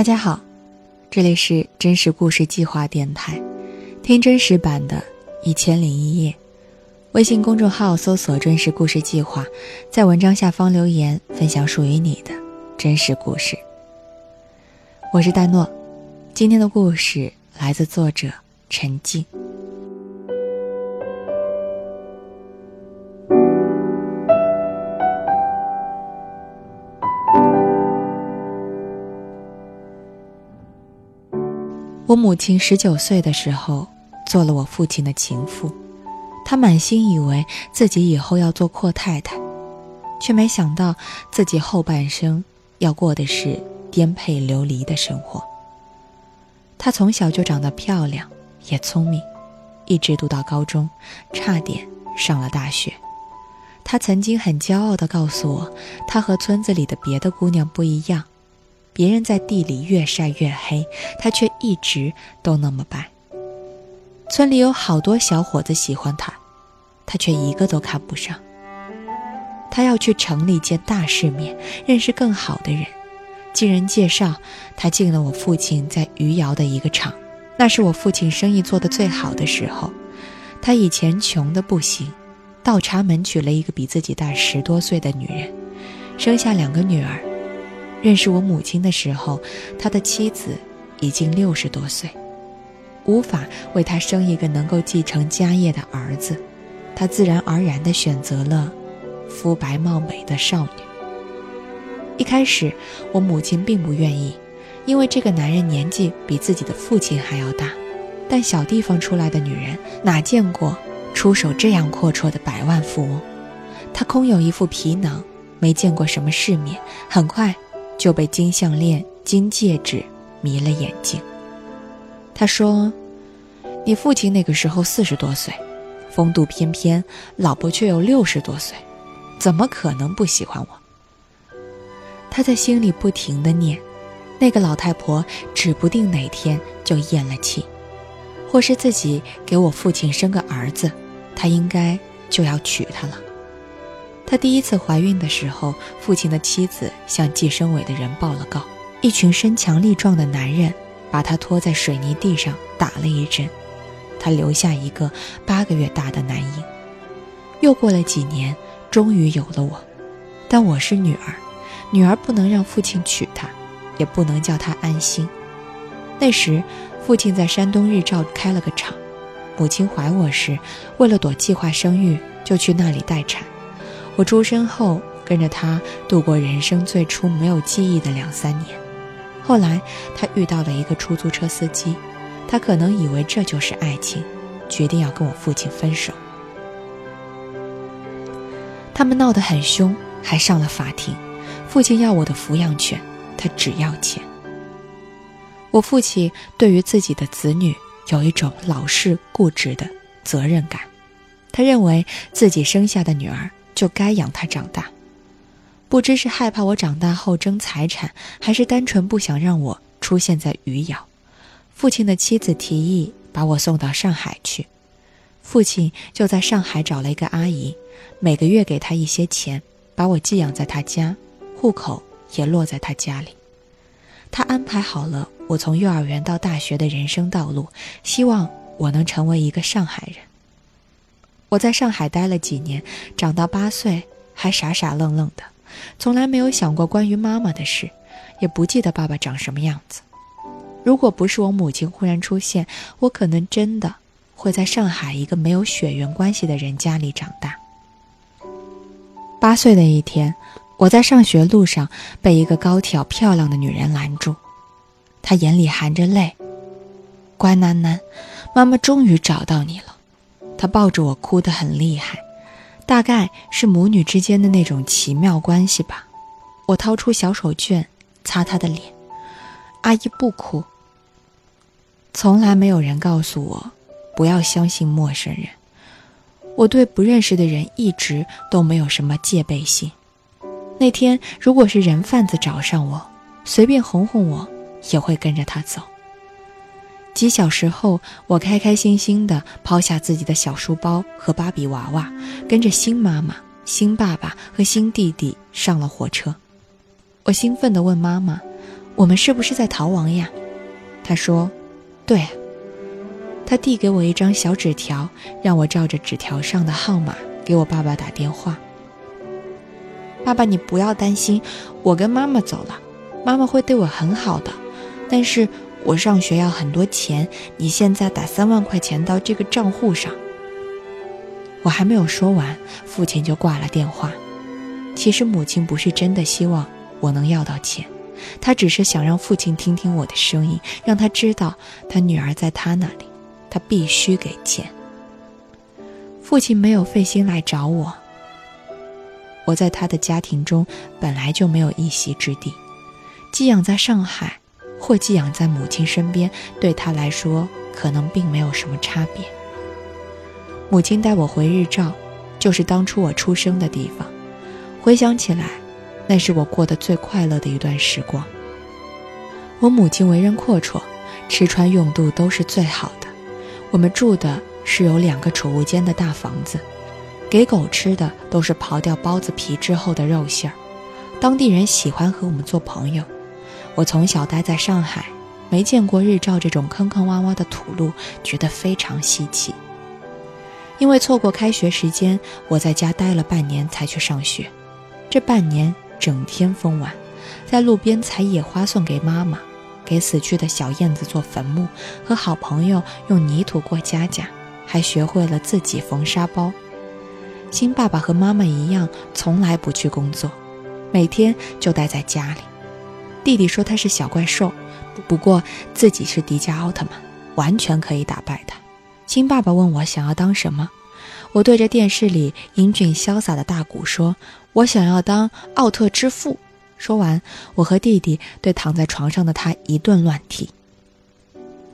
大家好，这里是真实故事计划电台，听真实版的《一千零一夜》。微信公众号搜索“真实故事计划”，在文章下方留言分享属于你的真实故事。我是戴诺，今天的故事来自作者陈静。我母亲十九岁的时候，做了我父亲的情妇。她满心以为自己以后要做阔太太，却没想到自己后半生要过的是颠沛流离的生活。她从小就长得漂亮，也聪明，一直读到高中，差点上了大学。她曾经很骄傲地告诉我，她和村子里的别的姑娘不一样。别人在地里越晒越黑，他却一直都那么白。村里有好多小伙子喜欢他，他却一个都看不上。他要去城里见大世面，认识更好的人。经人介绍，他进了我父亲在余姚的一个厂，那是我父亲生意做得最好的时候。他以前穷得不行，倒插门娶了一个比自己大十多岁的女人，生下两个女儿。认识我母亲的时候，他的妻子已经六十多岁，无法为他生一个能够继承家业的儿子，他自然而然地选择了肤白貌美的少女。一开始，我母亲并不愿意，因为这个男人年纪比自己的父亲还要大，但小地方出来的女人哪见过出手这样阔绰的百万富翁？她空有一副皮囊，没见过什么世面，很快。就被金项链、金戒指迷了眼睛。他说：“你父亲那个时候四十多岁，风度翩翩，老婆却有六十多岁，怎么可能不喜欢我？”他在心里不停的念：“那个老太婆指不定哪天就咽了气，或是自己给我父亲生个儿子，他应该就要娶她了。”她第一次怀孕的时候，父亲的妻子向计生委的人报了告。一群身强力壮的男人把她拖在水泥地上打了一阵，她留下一个八个月大的男婴。又过了几年，终于有了我，但我是女儿，女儿不能让父亲娶她，也不能叫她安心。那时，父亲在山东日照开了个厂，母亲怀我时，为了躲计划生育，就去那里待产。我出生后，跟着他度过人生最初没有记忆的两三年。后来，他遇到了一个出租车司机，他可能以为这就是爱情，决定要跟我父亲分手。他们闹得很凶，还上了法庭。父亲要我的抚养权，他只要钱。我父亲对于自己的子女有一种老实固执的责任感，他认为自己生下的女儿。就该养他长大，不知是害怕我长大后争财产，还是单纯不想让我出现在余姚。父亲的妻子提议把我送到上海去，父亲就在上海找了一个阿姨，每个月给她一些钱，把我寄养在她家，户口也落在她家里。他安排好了我从幼儿园到大学的人生道路，希望我能成为一个上海人。我在上海待了几年，长到八岁还傻傻愣愣的，从来没有想过关于妈妈的事，也不记得爸爸长什么样子。如果不是我母亲忽然出现，我可能真的会在上海一个没有血缘关系的人家里长大。八岁的一天，我在上学路上被一个高挑漂亮的女人拦住，她眼里含着泪：“乖囡囡，妈妈终于找到你了。”他抱着我哭得很厉害，大概是母女之间的那种奇妙关系吧。我掏出小手绢擦他的脸，阿姨不哭。从来没有人告诉我不要相信陌生人，我对不认识的人一直都没有什么戒备心。那天如果是人贩子找上我，随便哄哄我也会跟着他走。几小时后，我开开心心地抛下自己的小书包和芭比娃娃，跟着新妈妈、新爸爸和新弟弟上了火车。我兴奋地问妈妈：“我们是不是在逃亡呀？她说：“对。”她递给我一张小纸条，让我照着纸条上的号码给我爸爸打电话。爸爸，你不要担心，我跟妈妈走了，妈妈会对我很好的。但是我上学要很多钱，你现在打三万块钱到这个账户上。我还没有说完，父亲就挂了电话。其实母亲不是真的希望我能要到钱，她只是想让父亲听听我的声音，让他知道他女儿在他那里，他必须给钱。父亲没有费心来找我。我在他的家庭中本来就没有一席之地，寄养在上海，或寄养在母亲身边，对他来说可能并没有什么差别。母亲带我回日照，就是当初我出生的地方。回想起来，那是我过得最快乐的一段时光。我母亲为人阔绰，吃穿用度都是最好的。我们住的是有两个储物间的大房子。给狗吃的都是刨掉包子皮之后的肉馅儿，当地人喜欢和我们做朋友。我从小待在上海，没见过日照这种坑坑洼洼的土路，觉得非常稀奇。因为错过开学时间，我在家待了半年才去上学。这半年整天疯玩，在路边采野花送给妈妈，给死去的小燕子做坟墓，和好朋友用泥土过家家，还学会了自己缝沙包。新爸爸和妈妈一样，从来不去工作，每天就待在家里。弟弟说他是小怪兽，不过自己是迪迦奥特曼，完全可以打败他。新爸爸问我想要当什么，我对着电视里英俊潇洒的大古说：“我想要当奥特之父。”说完，我和弟弟对躺在床上的他一顿乱踢。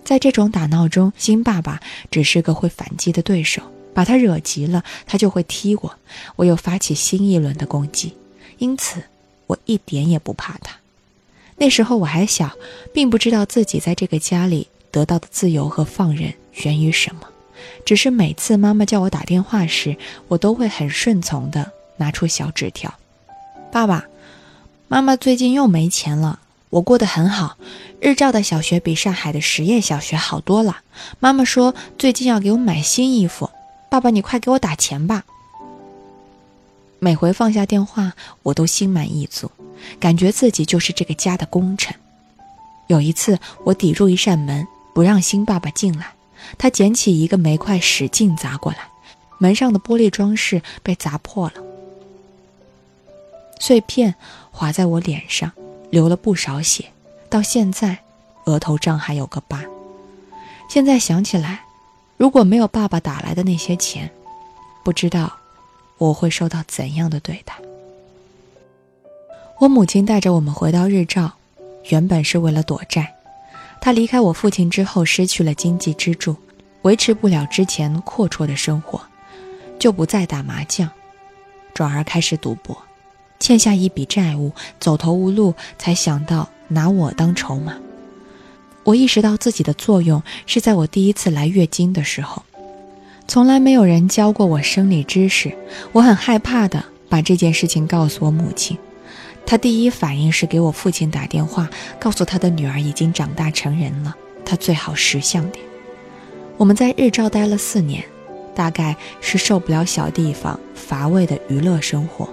在这种打闹中，新爸爸只是个会反击的对手。把他惹急了，他就会踢我，我又发起新一轮的攻击，因此我一点也不怕他。那时候我还小，并不知道自己在这个家里得到的自由和放任源于什么，只是每次妈妈叫我打电话时，我都会很顺从的拿出小纸条：“爸爸妈妈最近又没钱了，我过得很好，日照的小学比上海的实验小学好多了。妈妈说最近要给我买新衣服。”爸爸，你快给我打钱吧！每回放下电话，我都心满意足，感觉自己就是这个家的功臣。有一次，我抵住一扇门，不让新爸爸进来，他捡起一个煤块，使劲砸过来，门上的玻璃装饰被砸破了，碎片划在我脸上，流了不少血，到现在，额头上还有个疤。现在想起来。如果没有爸爸打来的那些钱，不知道我会受到怎样的对待。我母亲带着我们回到日照，原本是为了躲债。她离开我父亲之后，失去了经济支柱，维持不了之前阔绰的生活，就不再打麻将，转而开始赌博，欠下一笔债务，走投无路，才想到拿我当筹码。我意识到自己的作用是在我第一次来月经的时候，从来没有人教过我生理知识，我很害怕的把这件事情告诉我母亲，她第一反应是给我父亲打电话，告诉他的女儿已经长大成人了，他最好识相点。我们在日照待了四年，大概是受不了小地方乏味的娱乐生活，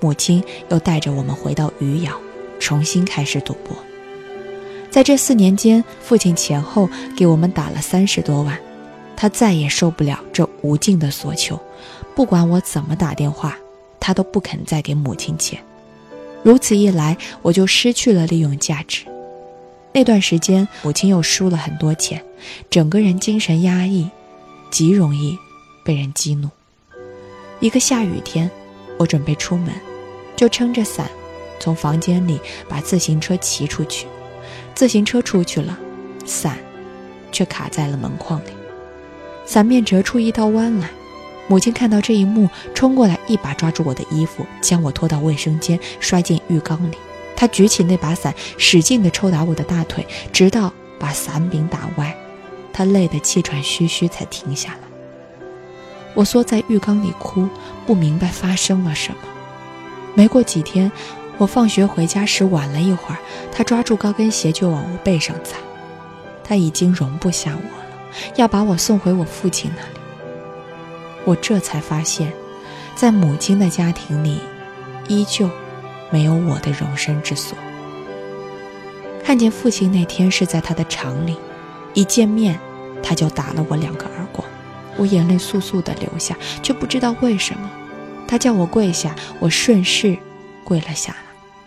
母亲又带着我们回到余姚，重新开始赌博。在这四年间，父亲前后给我们打了三十多万，他再也受不了这无尽的索求，不管我怎么打电话，他都不肯再给母亲钱。如此一来，我就失去了利用价值。那段时间，母亲又输了很多钱，整个人精神压抑，极容易被人激怒。一个下雨天，我准备出门，就撑着伞，从房间里把自行车骑出去。自行车出去了，伞却卡在了门框里，伞面折出一道弯来。母亲看到这一幕，冲过来一把抓住我的衣服，将我拖到卫生间，摔进浴缸里。她举起那把伞，使劲地抽打我的大腿，直到把伞柄打歪。她累得气喘吁吁，才停下来。我缩在浴缸里哭，不明白发生了什么。没过几天。我放学回家时晚了一会儿，他抓住高跟鞋就往我背上砸。他已经容不下我，要把我送回我父亲那里。我这才发现，在母亲的家庭里，依旧没有我的容身之所。看见父亲那天是在他的厂里，一见面他就打了我两个耳光，我眼泪簌簌地流下，却不知道为什么。他叫我跪下，我顺势跪了下来。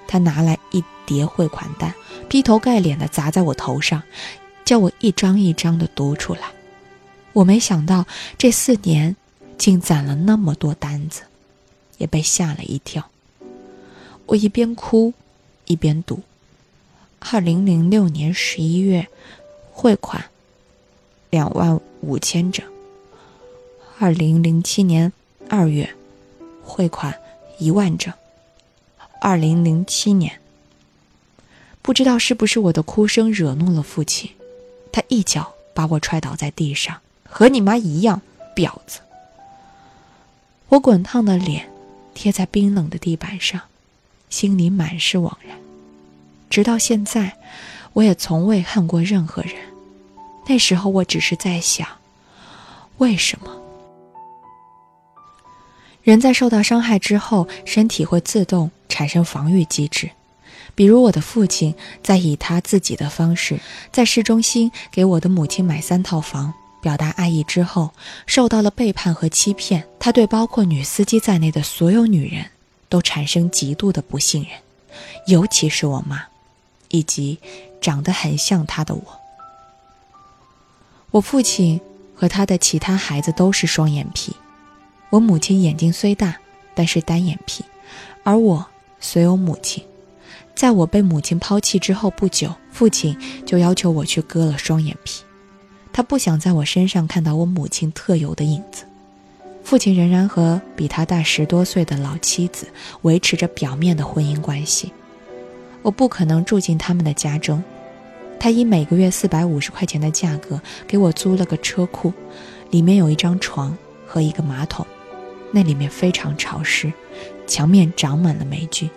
他拿来一叠汇款单，劈头盖脸地砸在我头上，叫我一张一张地读出来。我没想到这四年竟攒了那么多单子，也被吓了一跳。我一边哭，一边读。二零零六年十一月，汇款两万五千整。二零零七年二月，汇款一万整。二零零七年，不知道是不是我的哭声惹怒了父亲，他一脚把我踹倒在地上，和你妈一样，婊子！我滚烫的脸贴在冰冷的地板上，心里满是惘然。直到现在，我也从未恨过任何人。那时候，我只是在想，为什么人在受到伤害之后，身体会自动产生防御机制？比如，我的父亲在以他自己的方式，在市中心给我的母亲买三套房，表达爱意之后，受到了背叛和欺骗。他对包括女司机在内的所有女人都产生极度的不信任，尤其是我妈。以及长得很像他的我。我父亲和他的其他孩子都是双眼皮，我母亲眼睛虽大，但是单眼皮，而我虽有母亲，在我被母亲抛弃之后不久，父亲就要求我去割了双眼皮，他不想在我身上看到我母亲特有的影子。父亲仍然和比他大十多岁的老妻子维持着表面的婚姻关系。我不可能住进他们的家中，他以每个月四百五十块钱的价格给我租了个车库，里面有一张床和一个马桶，那里面非常潮湿，墙面长满了霉菌。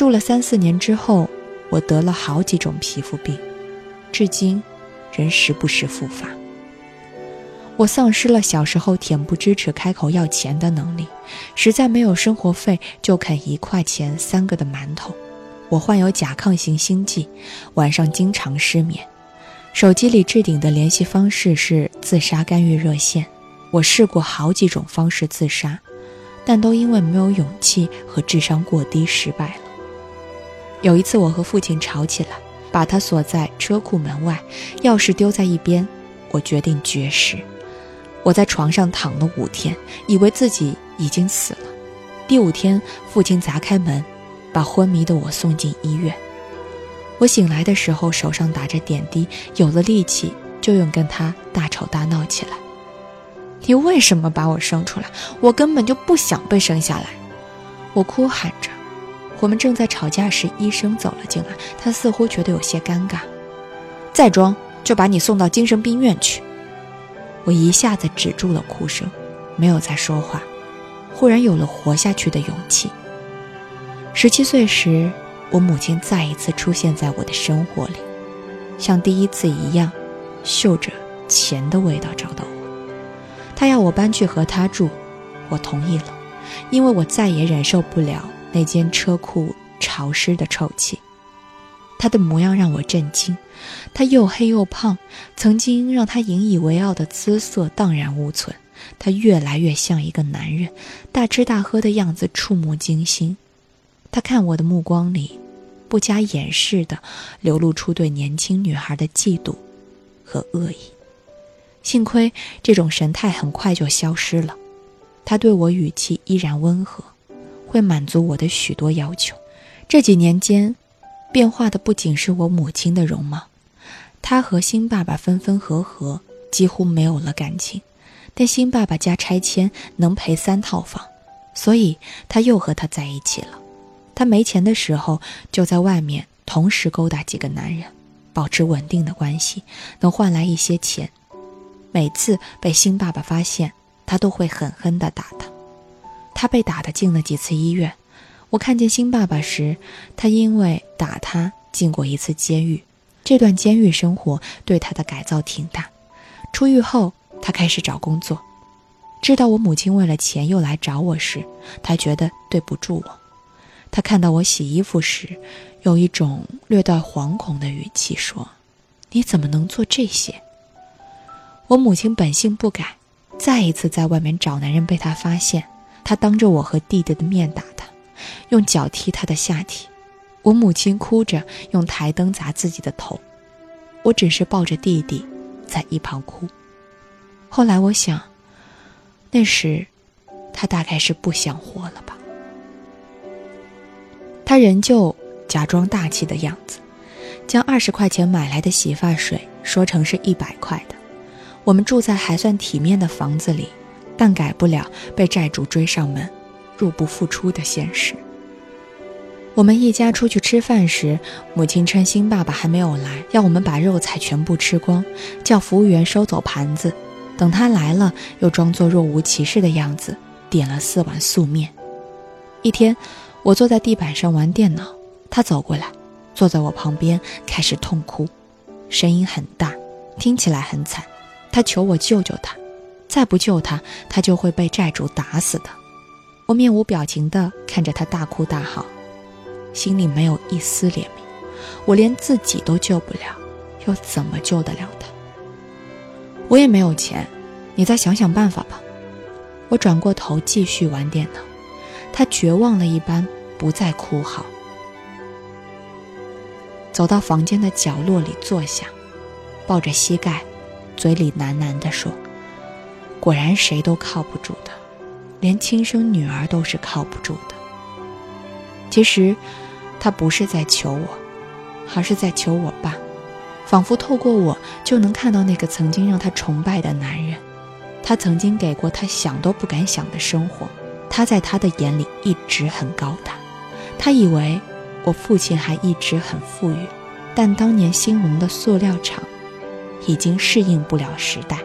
住了三四年之后，我得了好几种皮肤病，至今仍时不时复发。我丧失了小时候恬不知耻开口要钱的能力，实在没有生活费就啃一块钱三个的馒头。我患有甲亢型心悸，晚上经常失眠。手机里置顶的联系方式是自杀干预热线。我试过好几种方式自杀，但都因为没有勇气和智商过低失败了。有一次，我和父亲吵起来，把他锁在车库门外，钥匙丢在一边。我决定绝食。我在床上躺了五天，以为自己已经死了。第五天，父亲砸开门。把昏迷的我送进医院。我醒来的时候，手上打着点滴，有了力气就用跟他大吵大闹起来。你为什么把我生出来？我根本就不想被生下来！我哭喊着。我们正在吵架时，医生走了进来，他似乎觉得有些尴尬。再装就把你送到精神病院去！我一下子止住了哭声，没有再说话，忽然有了活下去的勇气。十七岁时，我母亲再一次出现在我的生活里，像第一次一样，嗅着钱的味道找到我。她要我搬去和她住，我同意了，因为我再也忍受不了那间车库潮湿的臭气。他的模样让我震惊，他又黑又胖，曾经让他引以为傲的姿色荡然无存。他越来越像一个男人，大吃大喝的样子触目惊心。他看我的目光里，不加掩饰的流露出对年轻女孩的嫉妒和恶意。幸亏这种神态很快就消失了，他对我语气依然温和，会满足我的许多要求。这几年间，变化的不仅是我母亲的容貌，她和新爸爸分分合合，几乎没有了感情。但新爸爸家拆迁能赔三套房，所以他又和他在一起了。他没钱的时候，就在外面同时勾搭几个男人，保持稳定的关系，能换来一些钱。每次被新爸爸发现，他都会狠狠地打他。他被打的进了几次医院，我看见新爸爸时，他因为打他进过一次监狱，这段监狱生活对他的改造挺大。出狱后，他开始找工作。知道我母亲为了钱又来找我时，他觉得对不住我。他看到我洗衣服时，有一种略带惶恐的语气说：“你怎么能做这些？”我母亲本性不改，再一次在外面找男人被他发现，他当着我和弟弟的面打他，用脚踢他的下体。我母亲哭着用台灯砸自己的头，我只是抱着弟弟在一旁哭。后来我想，那时他大概是不想活了吧。他仍旧假装大气的样子，将二十块钱买来的洗发水说成是一百块的。我们住在还算体面的房子里，但改不了被债主追上门、入不敷出的现实。我们一家出去吃饭时，母亲趁新爸爸还没有来，要我们把肉菜全部吃光，叫服务员收走盘子。等他来了，又装作若无其事的样子，点了四碗素面。一天。我坐在地板上玩电脑，他走过来，坐在我旁边，开始痛哭，声音很大，听起来很惨。他求我救救他，再不救他，他就会被债主打死的。我面无表情地看着他大哭大嚎，心里没有一丝怜悯。我连自己都救不了，又怎么救得了他？我也没有钱，你再想想办法吧。我转过头继续玩电脑。他绝望了一般，不再哭嚎，走到房间的角落里坐下，抱着膝盖，嘴里喃喃地说：“果然谁都靠不住的，连亲生女儿都是靠不住的。”其实，他不是在求我，而是在求我爸，仿佛透过我就能看到那个曾经让他崇拜的男人，他曾经给过他想都不敢想的生活。他在他的眼里一直很高大，他以为我父亲还一直很富裕，但当年兴隆的塑料厂已经适应不了时代，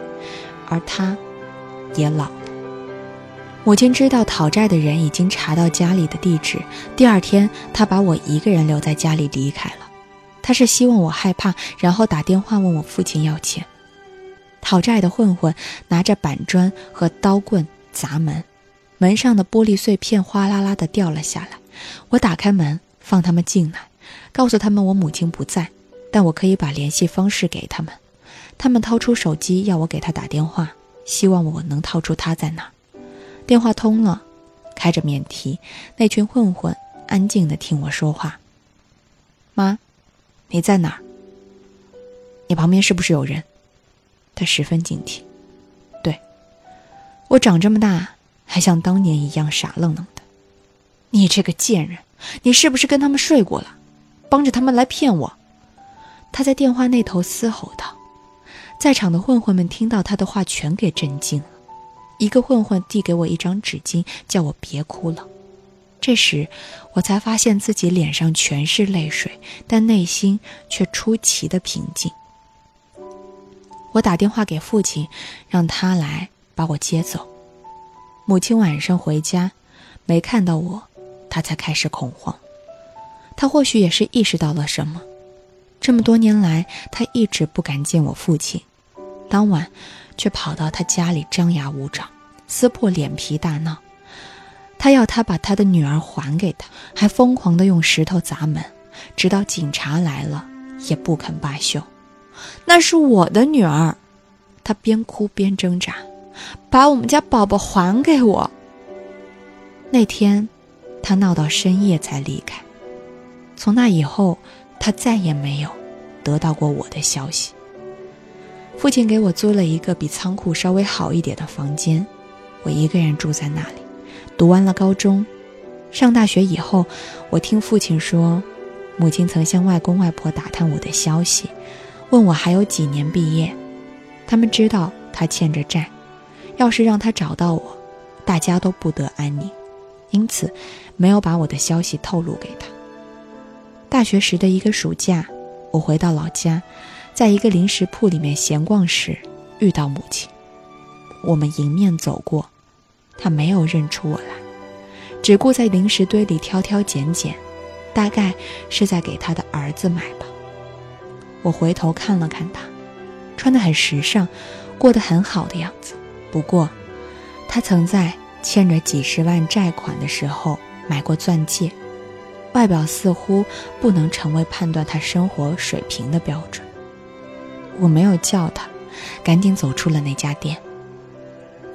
而他也老了。母亲知道讨债的人已经查到家里的地址，第二天他把我一个人留在家里离开了。他是希望我害怕，然后打电话问我父亲要钱。讨债的混混拿着板砖和刀棍砸门。门上的玻璃碎片哗啦啦地掉了下来，我打开门放他们进来，告诉他们我母亲不在，但我可以把联系方式给他们。他们掏出手机要我给他打电话，希望我能套出他在哪。电话通了，开着免提，那群混混安静地听我说话。妈，你在哪儿？你旁边是不是有人？他十分警惕。对，我长这么大。还像当年一样傻愣愣的，你这个贱人，你是不是跟他们睡过了，帮着他们来骗我？他在电话那头嘶吼道。在场的混混们听到他的话，全给震惊了。一个混混递给我一张纸巾，叫我别哭了。这时，我才发现自己脸上全是泪水，但内心却出奇的平静。我打电话给父亲，让他来把我接走。母亲晚上回家，没看到我，她才开始恐慌。她或许也是意识到了什么。这么多年来，她一直不敢见我父亲，当晚却跑到他家里张牙舞爪，撕破脸皮大闹。他要他把他的女儿还给他，还疯狂地用石头砸门，直到警察来了也不肯罢休。那是我的女儿，他边哭边挣扎。把我们家宝宝还给我。那天，他闹到深夜才离开。从那以后，他再也没有得到过我的消息。父亲给我租了一个比仓库稍微好一点的房间，我一个人住在那里。读完了高中，上大学以后，我听父亲说，母亲曾向外公外婆打探我的消息，问我还有几年毕业。他们知道他欠着债。要是让他找到我，大家都不得安宁，因此没有把我的消息透露给他。大学时的一个暑假，我回到老家，在一个零食铺里面闲逛时遇到母亲，我们迎面走过，她没有认出我来，只顾在零食堆里挑挑拣拣，大概是在给他的儿子买吧。我回头看了看他，穿得很时尚，过得很好的样子。不过，他曾在欠着几十万债款的时候买过钻戒，外表似乎不能成为判断他生活水平的标准。我没有叫他，赶紧走出了那家店。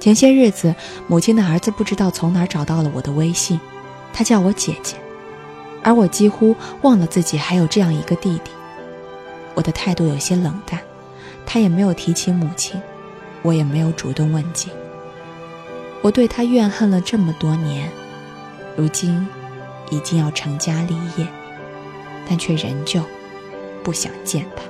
前些日子，母亲的儿子不知道从哪找到了我的微信，他叫我姐姐，而我几乎忘了自己还有这样一个弟弟。我的态度有些冷淡，他也没有提起母亲，我也没有主动问及。我对他怨恨了这么多年，如今已经要成家立业，但却仍旧不想见他。